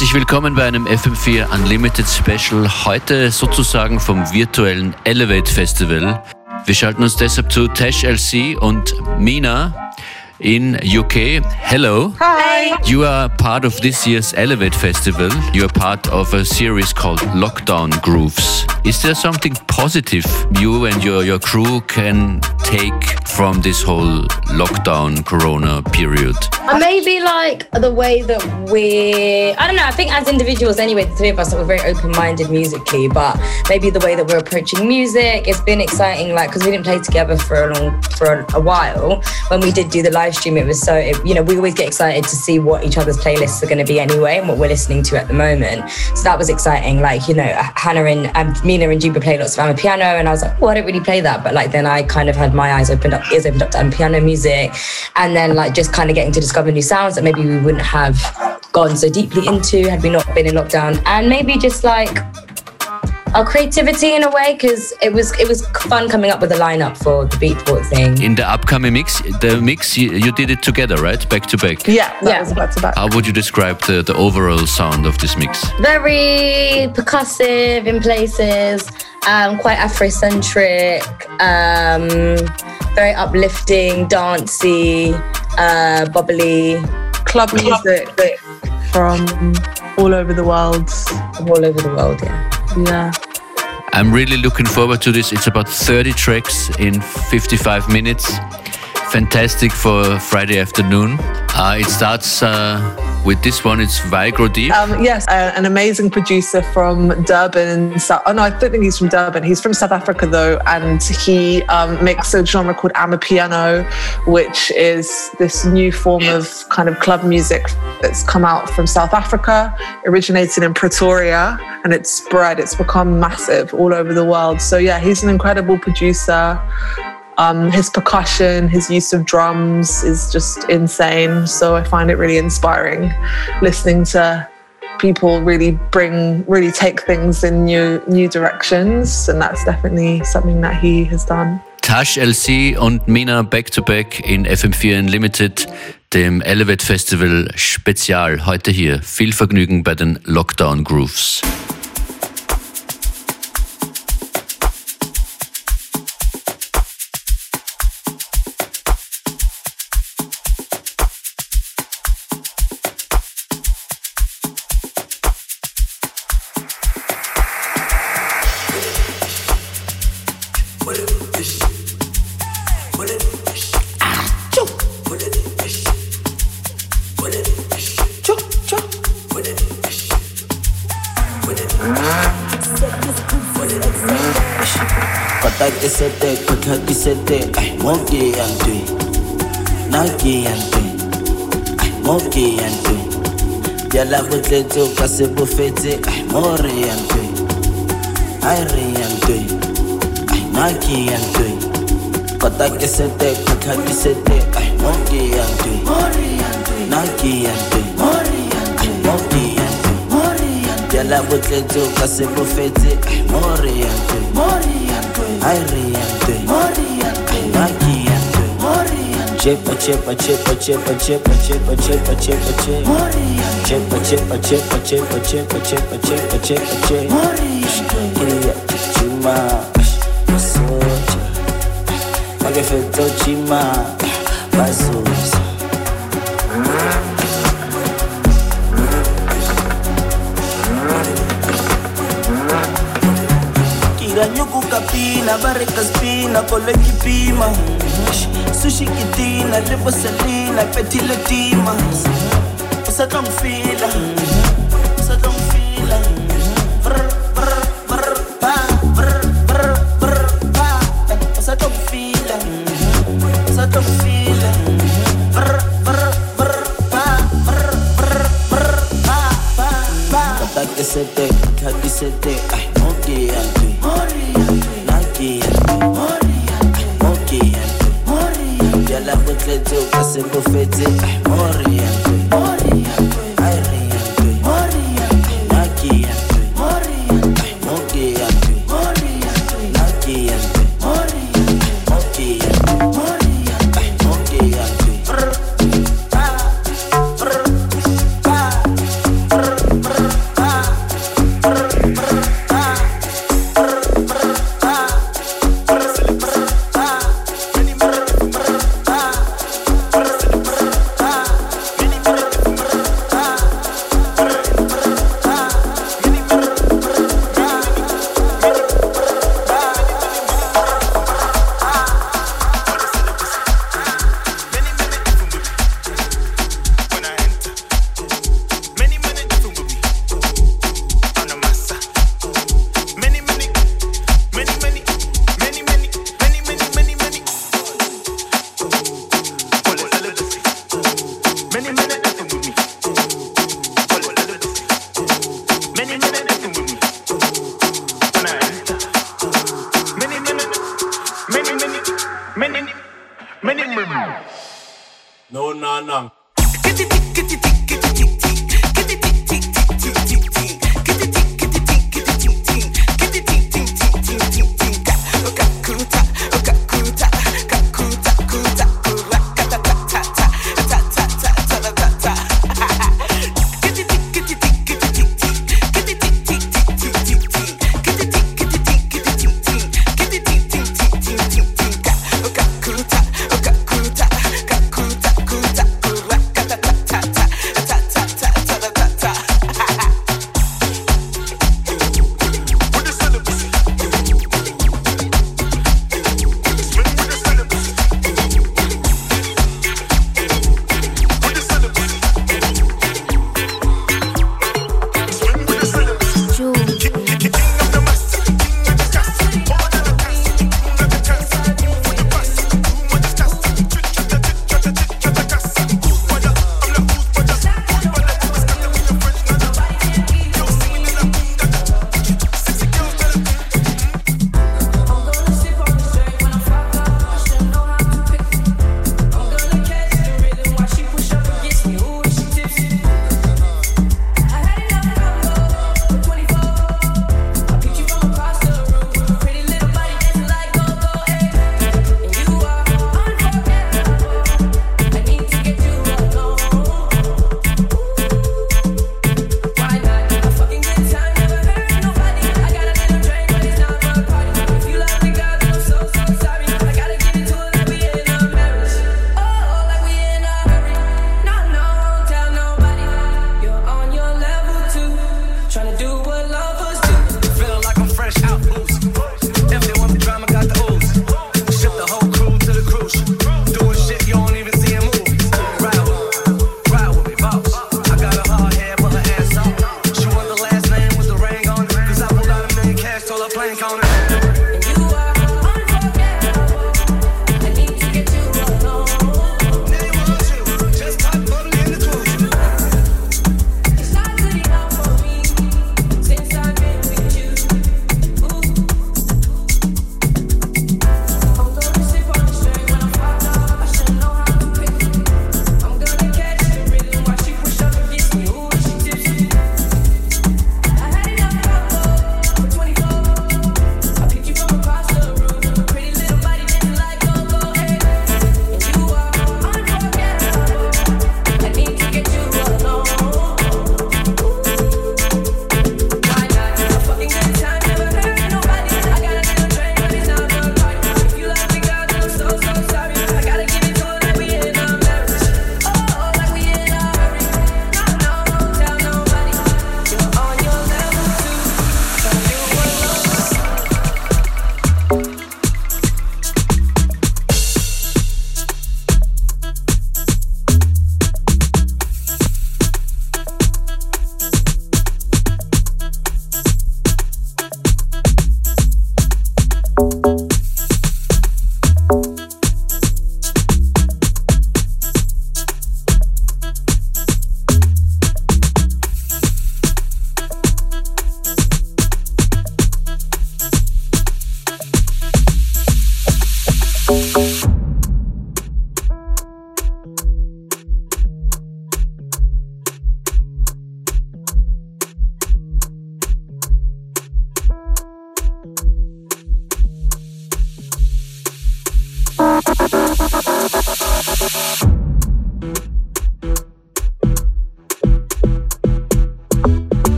Herzlich willkommen bei einem FM4 Unlimited Special. Heute sozusagen vom virtuellen Elevate Festival. Wir schalten uns deshalb zu Tash LC und Mina in UK. Hello. Hi. You are part of this year's Elevate Festival. You are part of a series called Lockdown Grooves. Is there something positive you and your, your crew can take from this whole lockdown corona period? Uh, maybe like the way that we, I don't know, I think as individuals anyway, the three of us, we're very open minded musically, but maybe the way that we're approaching music, it's been exciting, like, because we didn't play together for a long, for a while. When we did do the live stream, it was so, it, you know, we always get excited to see what each other's playlists are going to be anyway and what we're listening to at the moment. So that was exciting. Like, you know, Hannah and, and Mina and Juba play lots of amapiano, and I was like, oh, I don't really play that. But like, then I kind of had my eyes opened up, ears opened up to amapiano music, and then like just kind of getting to discover new sounds that maybe we wouldn't have gone so deeply into had we not been in lockdown, and maybe just like our creativity in a way because it was it was fun coming up with a lineup for the Beatport thing. In the upcoming mix, the mix you, you did it together, right? Back to back. Yeah, that Yeah. was back to back. How would you describe the, the overall sound of this mix? Very percussive in places, um, quite Afrocentric, um, very uplifting, dancey, uh, bubbly, Club music from all over the world. From all over the world. Yeah. Yeah. I'm really looking forward to this. It's about 30 tracks in 55 minutes. Fantastic for Friday afternoon. Uh, it starts uh, with this one. It's Vigro Deep. Um, yes, uh, an amazing producer from Durban. Oh no, I don't think he's from Durban. He's from South Africa though, and he um, makes a genre called amapiano, which is this new form of kind of club music that's come out from South Africa, originated in Pretoria, and it's spread. It's become massive all over the world. So yeah, he's an incredible producer. Um, his percussion, his use of drums is just insane. So I find it really inspiring listening to people really bring, really take things in new new directions, and that's definitely something that he has done. Tash LC und Mina back to back in FM4 Unlimited, dem Elevate Festival Spezial. Heute hier. Viel Vergnügen bei den Lockdown Grooves. ke yang teng diala go tletse o ka se bofetse ai yang teng ai re yang teng ai na ke yang teng kota ke kata kota ke sete ai mo ke yang teng na ke yang teng ai mo ke yang teng diala go tletse o ka se bofetse ai mo re yang teng ai re yang teng na ke Chepa chepa chepa chepa chepa chepa chepa chepa chepa. Chepa chepa chepa chepa chepa chepa chepa chepa chepa. Queria chima, soja. Pague feito chima, bazuza. Kira nyuku kapina, bareka spina, kole kipima Sushi idina, live a salina, petty la demons. It's a.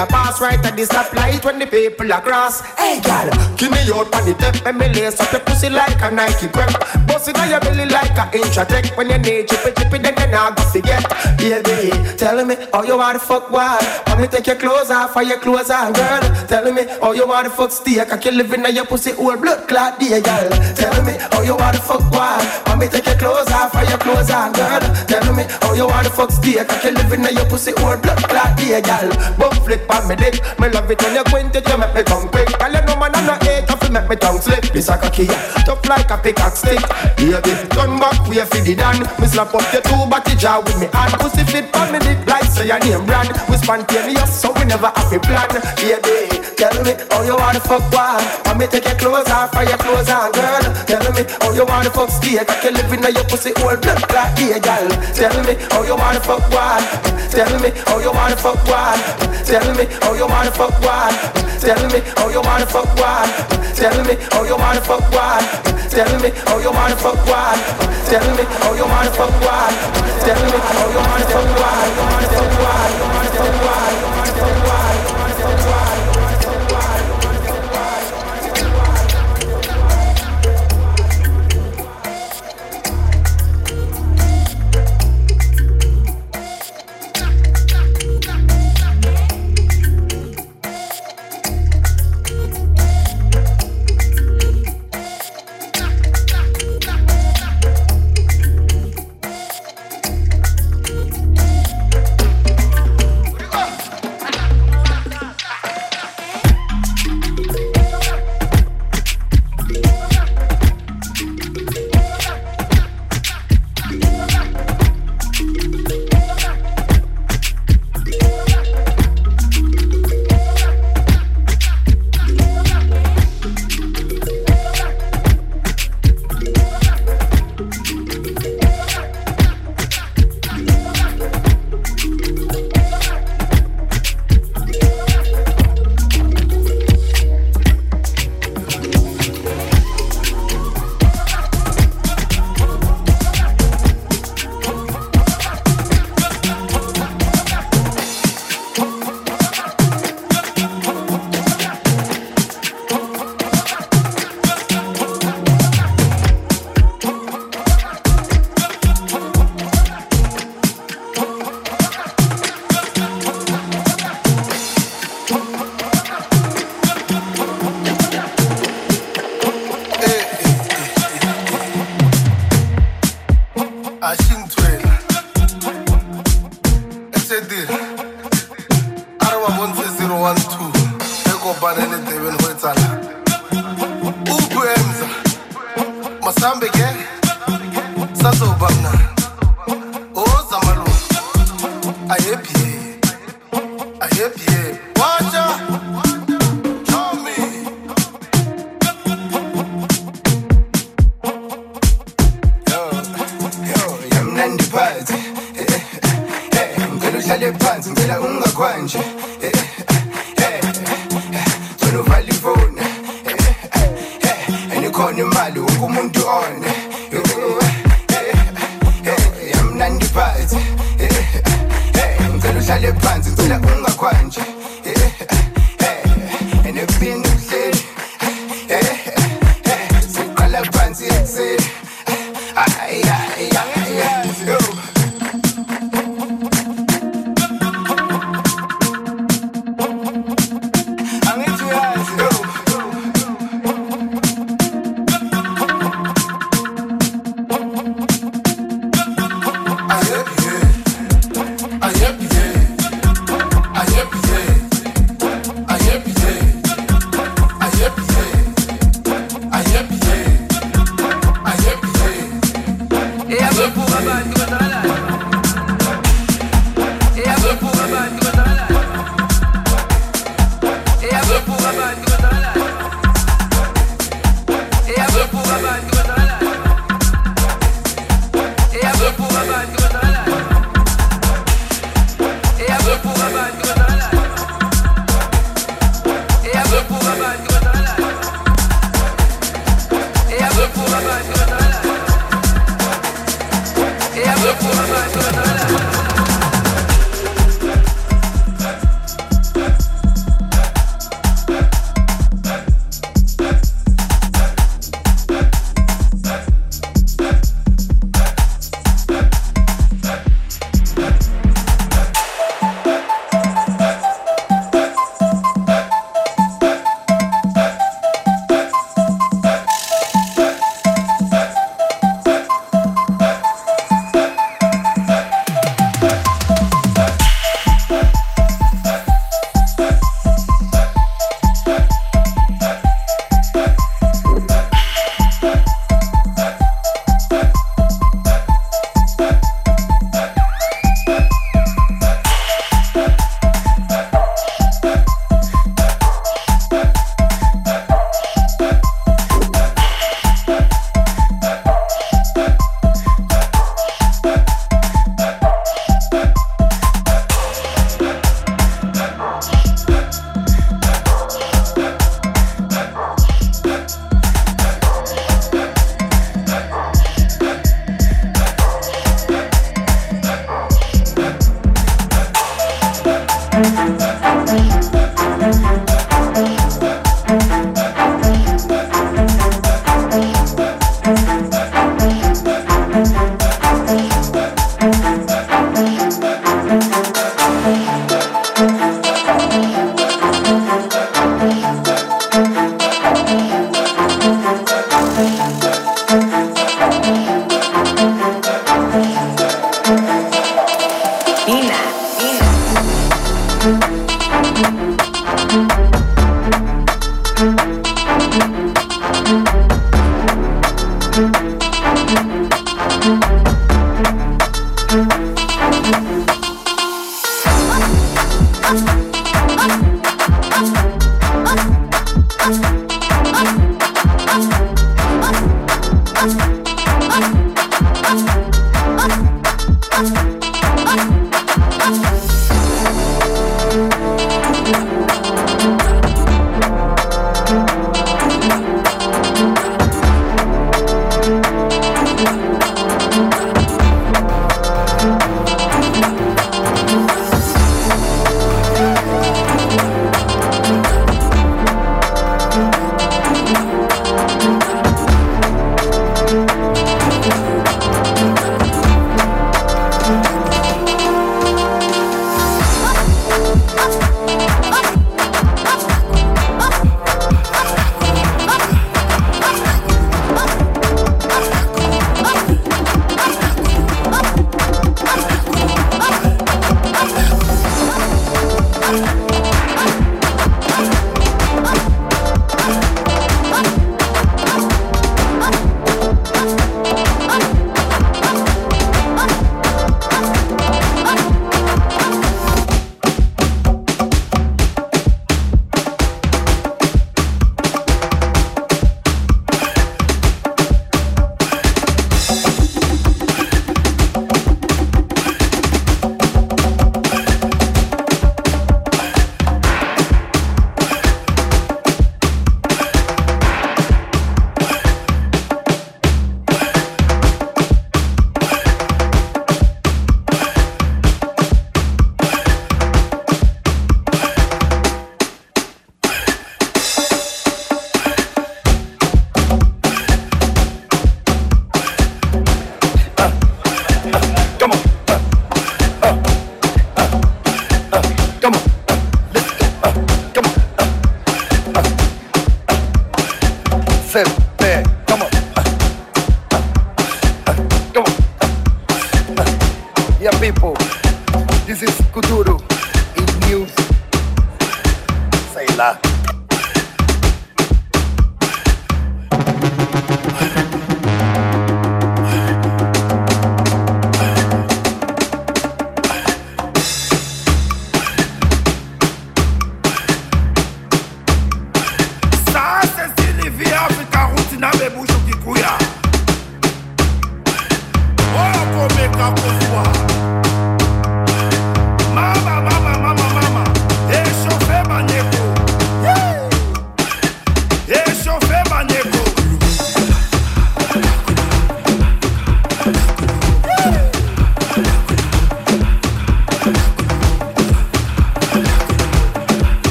a pass right at the stoplight when the people are cross. Hey girl, give me your the tip and me lace up your pussy like a Nike prep. Bust it on your belly like a Intratec. When you need chippy chippy, then you not go forget. Baby, tell me how you want to fuck wild. Let me take your clothes off or your clothes on, girl. Tell me how you want to fuck steak. I can live in your pussy all blood clot, dear girl. Tell me how you want to fuck wild. Let me take your clothes off or your clothes on, girl. Tell me how you want to fuck steak. I can live in your pussy all blood clot, dear girl. Bum flick on me dick. Me love it when you quint it, you make me tongue quick. Girl, you know man, I'm not hate, Make me tongue slip. This a cocky, tough like a pickaxe stick. Baby, turn back, we for the dan. Me slap up your two body jaw with me hand. Pussy fit on me dick like say your name brand. We spontaneous, so we never have a plan. Baby, tell me how you wanna fuck wild. Want me take your clothes off, or your clothes on, girl. Tell me how you wanna fuck. I can live in your pussy all blood clot, yeah, girl. Tell me how you wanna fuck wild. Tell me how you wanna fuck wild. Tell me how you wanna fuck wild. Tell me how you wanna fuck wild. Tell me how you wanna fuck wild. Tell me how you wanna fuck wild. Tell me how you wanna fuck wild. Tell me how you wanna fuck wild. You wanna. You wanna fuck wild.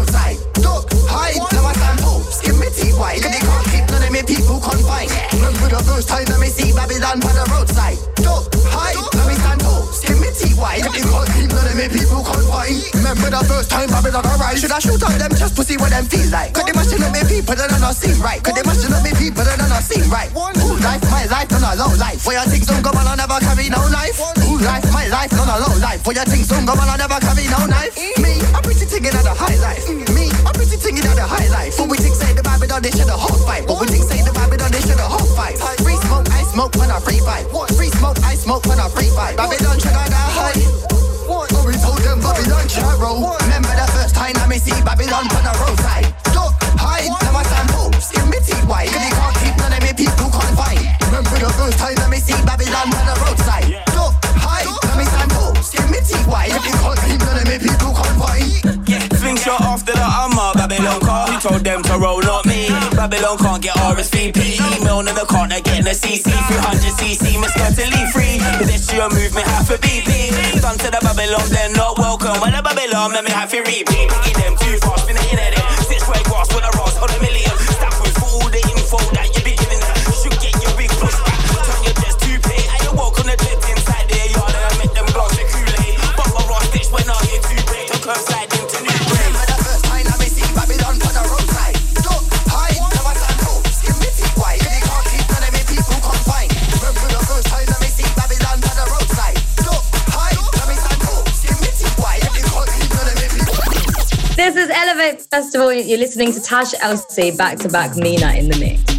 outside. Duck, hide, now I stand hopes. Give me tea wine, cause they can't keep none of me people confined. For the first time let me see Babylon by the roadside. Duck, hide, let me stand hopes. Give me tea white fine. Remember the first time Babylon arrived? Should I shoot out them just to see what them feel like? Cause they mashing up me people that don't seem right. Cause they mashing up me people that don't seem right. Who life, my life, not a low life. For your things don't go on, I never carry no knife. Who life, my life, not a low life. For your things don't go on, I never carry no knife. Me, I'm pretty thinking of the high life. Me, I'm pretty thinking of the high life. But we think say the Babylon, they should have whole fight. But we think say the Babylon, they should have whole fight. Free smoke, I smoke when I free fight. Free smoke, I smoke when I free fight. Babylon should have die Roll. Remember the first time I me see Babylon on the roadside. Look, hide, now I stand hopes. Give me teeth white, cause they can't keep none of me people fight. Remember the first time I me see Babylon on the roadside. Look, hide, now me hopes. Give me teeth if you can't keep none of me people fight. Yeah, fling shot after the Hummer, Babylon car. Who told them to roll, me? Babylon can't get RSVP. Email in the corner, getting a CC. 300cc, Miss Curtily free. Pedestrian movement, half a BP. Done to the Babylon, they're not welcome. When the Babylon, let me have to repeat. Elevate Festival. You're listening to Tash LC back to back Mina in the mix.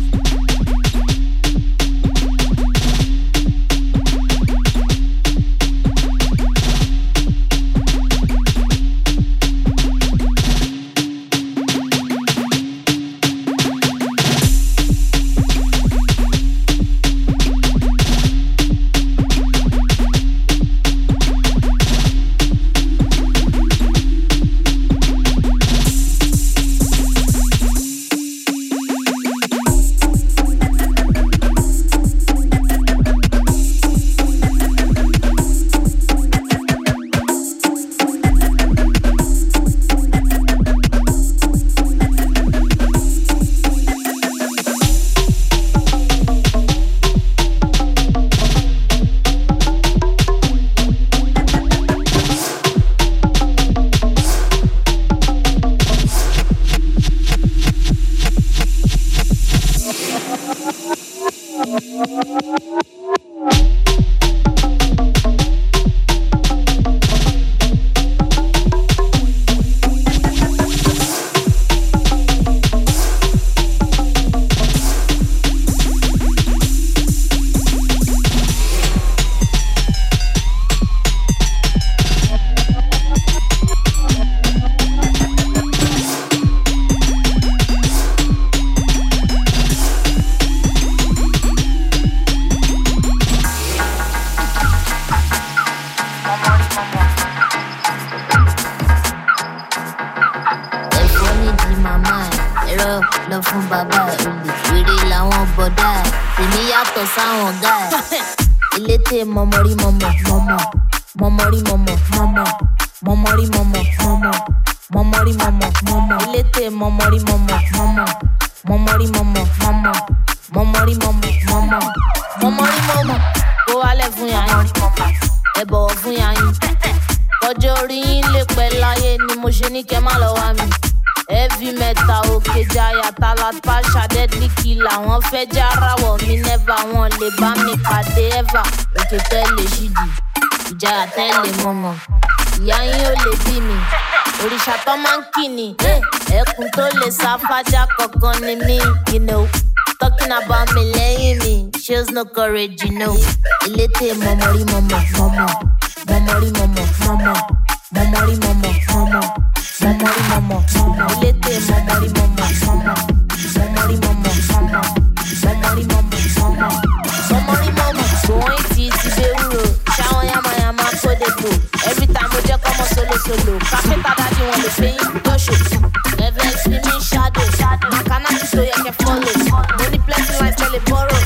Tèmi yàtọ̀ sáwọn ọ̀gá ẹ̀ elétè mọ̀mọ́rí mọ̀mọ́ mọ̀mọ́ mọ̀mọ́rí mọ̀mọ́ mọ̀mọ́ mọ̀mọ́rí mọ̀mọ́ mọ̀mọ́ mọ̀mọ́rí mọ̀mọ́ mọ̀mọ́ elétè mọ̀mọ́rí mọ̀mọ́ mọ̀mọ́ mọ̀mọ́rí mọ̀mọ́ mọ̀mọ́ mọ̀mọ́rí mọ̀mọ́ mọ̀mọ́ mọ̀mọ́rí mọ̀mọ́ kó wálẹ̀ fún fún yín lè pẹ́ láyé ni mo ṣe ní kẹ́ má lọ wá mi. Heavy metal òkè jaya talapa ṣàdẹ́dì kìlà. Wọ́n fẹ́ já ráwọ̀ mi nẹ́fà wọn lè bá mi pàdé ẹ̀fà òkè tẹ́lẹ̀ ṣídì ìjayà tẹ́lẹ̀ mọ̀mọ́. Ìyá yín ò lè bí mi. Òrìṣà tó máa ń kì lè sá fájá kankan ni mí. You know. Talking about me lẹ́yìn mi. Shows no courage you know. elétè mọ̀mọ́rí mọ̀mọ́ mọ̀mọ́. Mọ̀mọ́rí mọ̀mọ́ mọ̀mọ́ mọ̀mọ́rí mọ̀mọ́ mọ̀mọ́ mọ̀mọ́rí mọ̀mọ́ mọ̀mọ́ elétè mọ̀mọ́rí mọ̀mọ́ mọ̀mọ́ mọ̀mọ́rí mọ̀mọ́ mọ̀mọ́ mọ̀mọ́rí mọ̀mọ́ mọ̀mọ́ mọ̀mọ́rí mọ̀mọ́. Sòwọ́n ti ti bẹ wúro ṣáwọn yamayama kó de bò every time ó jẹ́ kọ́mọ solosolo kápẹ́tà dájú wọn lè fẹ́yìn lọ́ṣọ̀ ẹ̀fẹ̀ sí mi ṣáàdò màkánà ti tó yẹ kẹ́ fọ́lọ̀ mo ní plenty lines tẹ́lẹ̀ bọ́rọ̀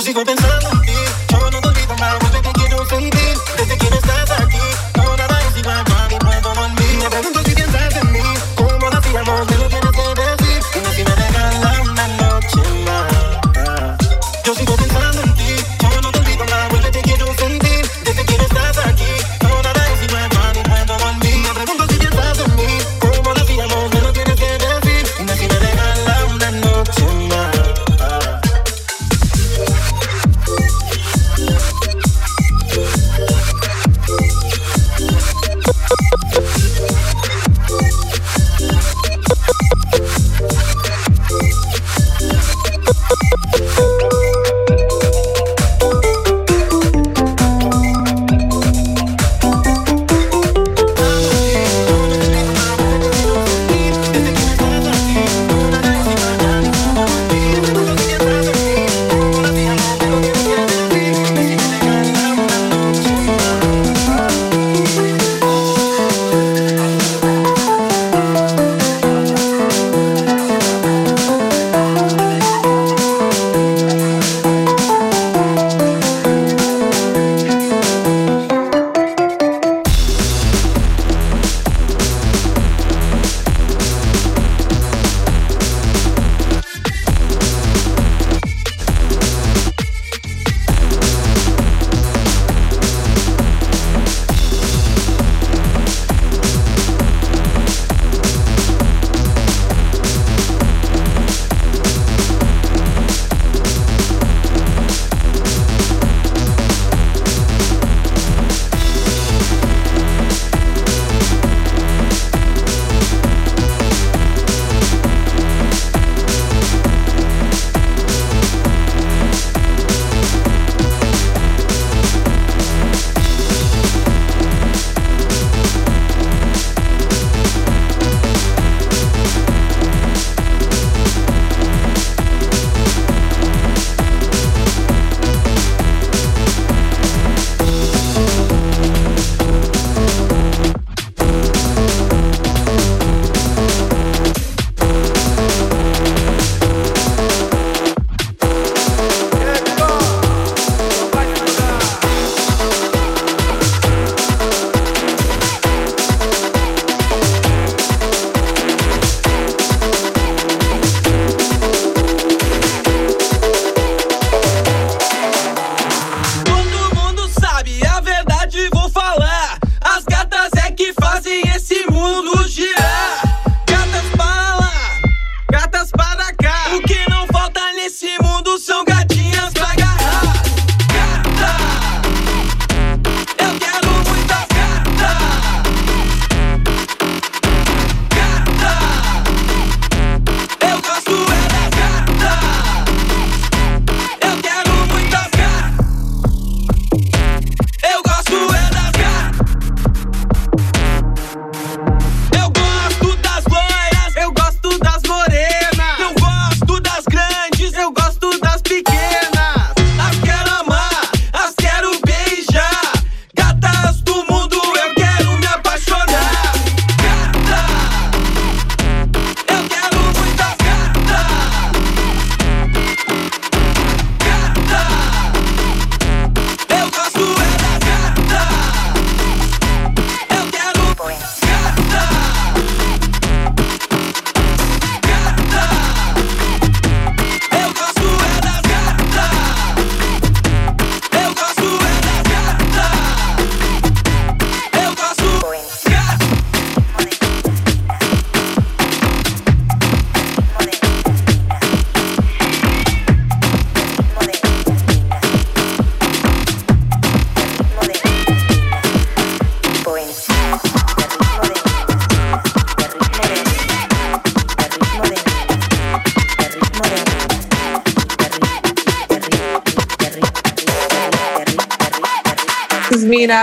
sigo pensando.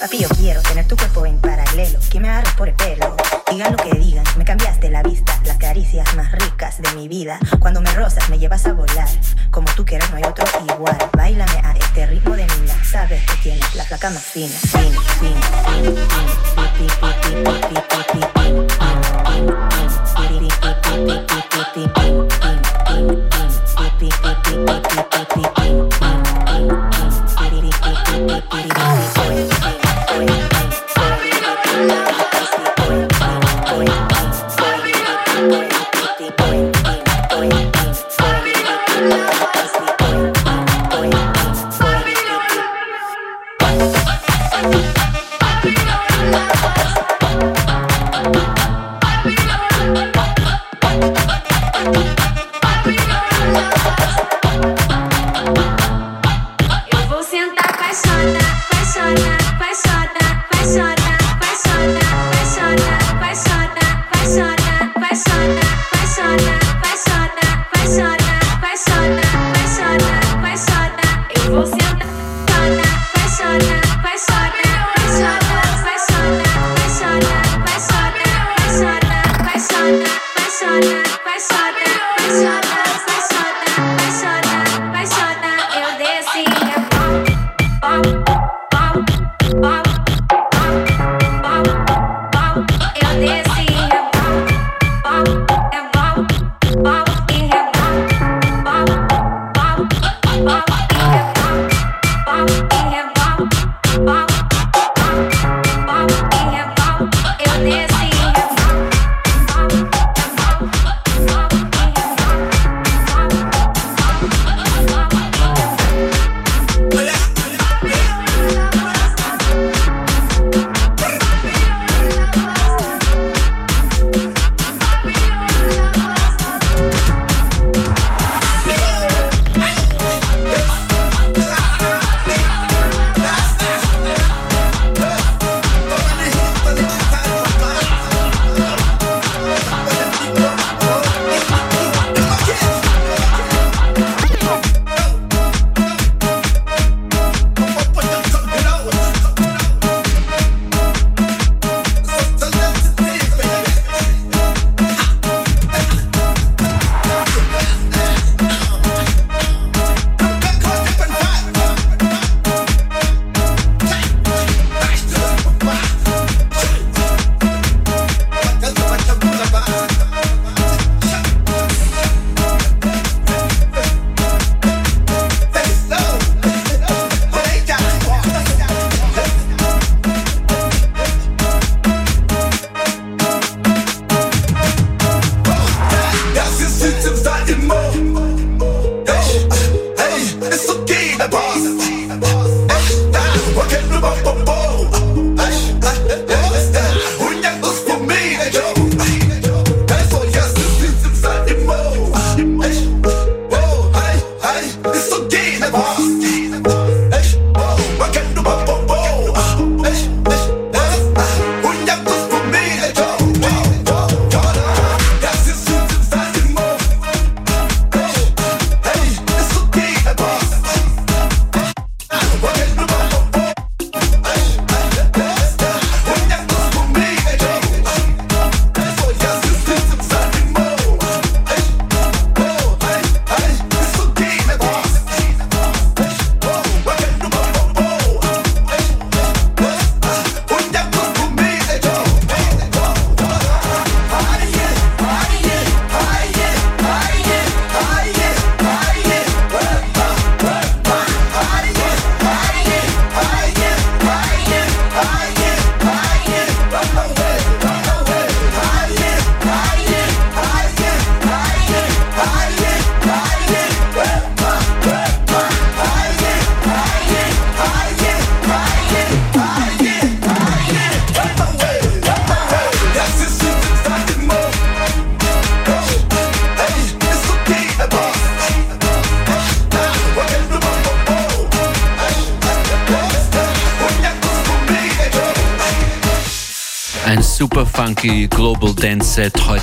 Papi, yo quiero tener tu cuerpo en paralelo, que me agarres por el pelo. Digan lo que digan, me cambiaste la vista, las caricias más ricas de mi vida. Cuando me rozas, me llevas a volar. Como tú quieras, no hay otro igual. Bailame a este ritmo de mina, sabes que tienes la placa más fina.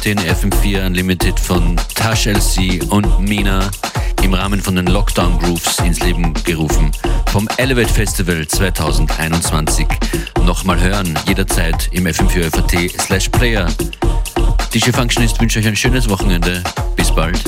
den FM4 Unlimited von Tash LC und Mina im Rahmen von den Lockdown Grooves ins Leben gerufen vom Elevate Festival 2021. Nochmal hören, jederzeit im FM4FAT slash Player. DJ Functionist wünsche euch ein schönes Wochenende. Bis bald.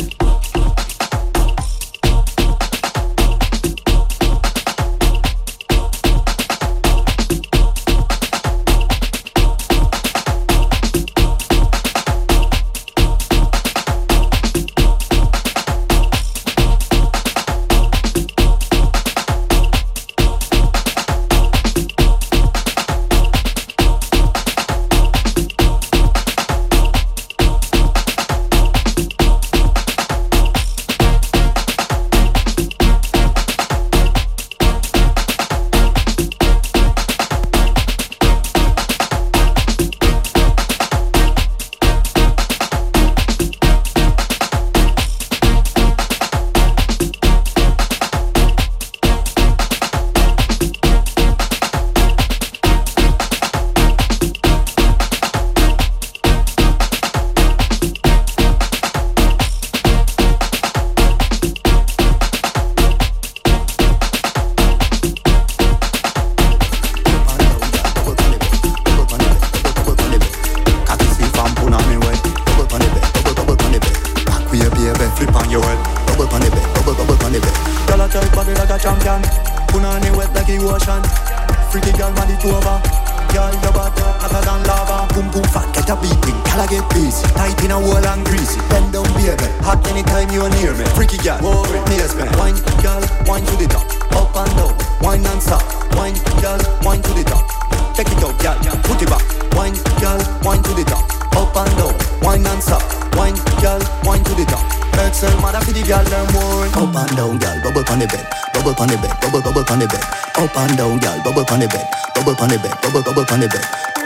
From oh, put it back. Wine, gal, wine to the top. Up and down, wine and stop Wine, gal, wine to the top. Excel, mother for the gal, them wine. Up and down, gal, bubble on the bed. Bubble on the bed, bubble, bubble on the bed. Up and down, gal, bubble on the bed. Bubble on the bed, bubble, bubble on the bed.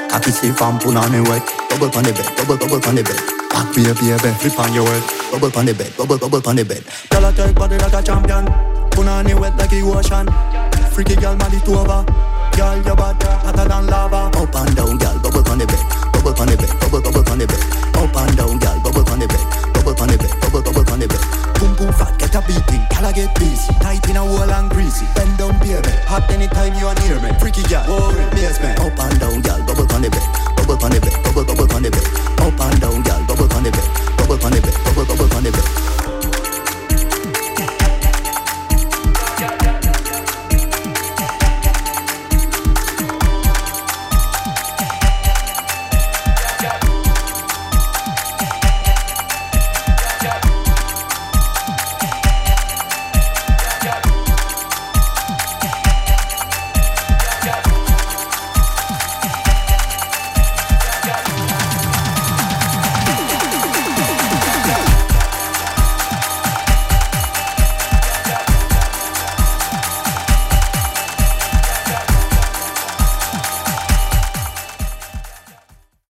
Cocky stiff and put on me wet. Bubble on the bed, bubble bubble on the bed. Back baby, baby, flip on your head. Bubble on the bed, bubble bubble on the bed. Girl, I take body like a champion. On the wet like the ocean. Freaky girl, man, it over. Girl, your body hotter than lava. Up and down, girl, bubble on the bed. Bubble on the bed, bubble bubble on the bed. Up and down, girl, bubble on the bed. Bubble on the bed, bubble bubble on the bed. Boom boom fat, get a beating. Girl, I get busy. Tight in a wall and greasy. Bend down, baby. Hot anytime you are near me. Freaky girl, whoa, basement. Up and down, girl bubble on the bed, bubble bubble on the bed, up and down, girl, bubble on the bed, bubble on the bed, bubble bubble on the bed.